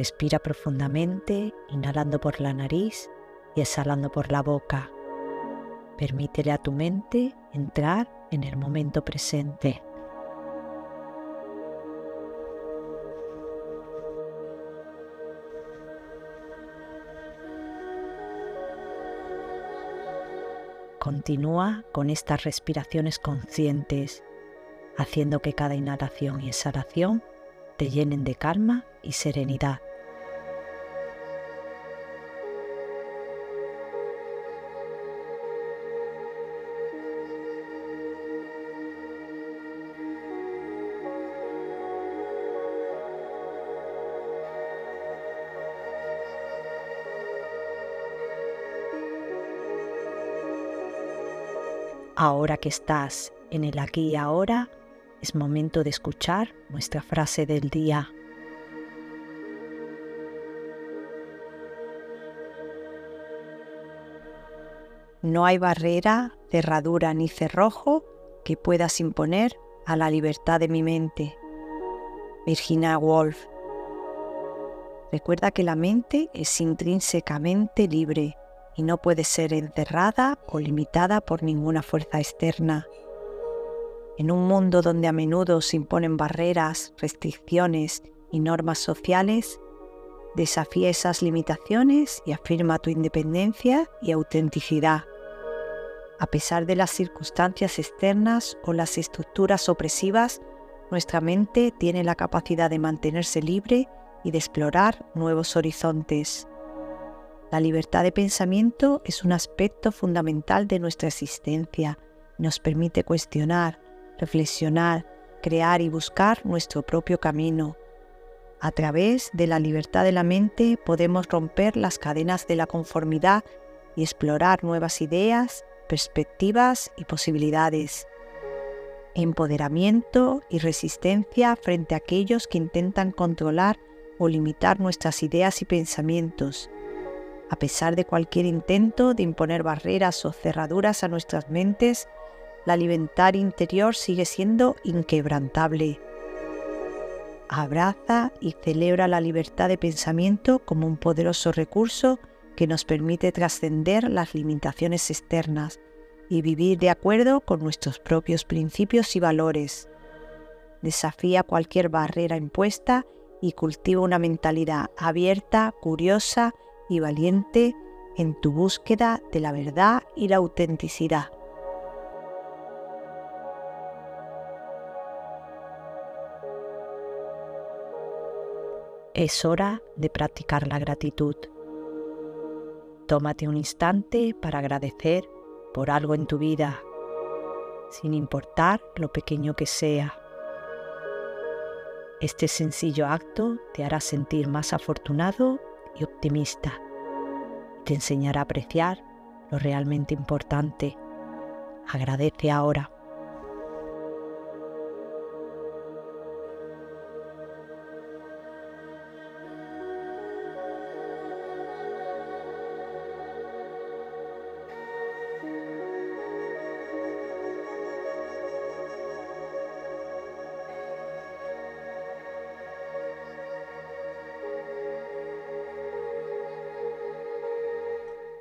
Respira profundamente, inhalando por la nariz y exhalando por la boca. Permítele a tu mente entrar en el momento presente. Continúa con estas respiraciones conscientes, haciendo que cada inhalación y exhalación te llenen de calma y serenidad. Ahora que estás en el aquí y ahora, es momento de escuchar nuestra frase del día. No hay barrera, cerradura ni cerrojo que puedas imponer a la libertad de mi mente. Virginia Woolf. Recuerda que la mente es intrínsecamente libre y no puede ser encerrada o limitada por ninguna fuerza externa. En un mundo donde a menudo se imponen barreras, restricciones y normas sociales, desafía esas limitaciones y afirma tu independencia y autenticidad. A pesar de las circunstancias externas o las estructuras opresivas, nuestra mente tiene la capacidad de mantenerse libre y de explorar nuevos horizontes. La libertad de pensamiento es un aspecto fundamental de nuestra existencia. Nos permite cuestionar, reflexionar, crear y buscar nuestro propio camino. A través de la libertad de la mente podemos romper las cadenas de la conformidad y explorar nuevas ideas, perspectivas y posibilidades. Empoderamiento y resistencia frente a aquellos que intentan controlar o limitar nuestras ideas y pensamientos a pesar de cualquier intento de imponer barreras o cerraduras a nuestras mentes, la libertad interior sigue siendo inquebrantable. Abraza y celebra la libertad de pensamiento como un poderoso recurso que nos permite trascender las limitaciones externas y vivir de acuerdo con nuestros propios principios y valores. Desafía cualquier barrera impuesta y cultiva una mentalidad abierta, curiosa y valiente en tu búsqueda de la verdad y la autenticidad. Es hora de practicar la gratitud. Tómate un instante para agradecer por algo en tu vida, sin importar lo pequeño que sea. Este sencillo acto te hará sentir más afortunado y optimista. Te enseñará a apreciar lo realmente importante. Agradece ahora.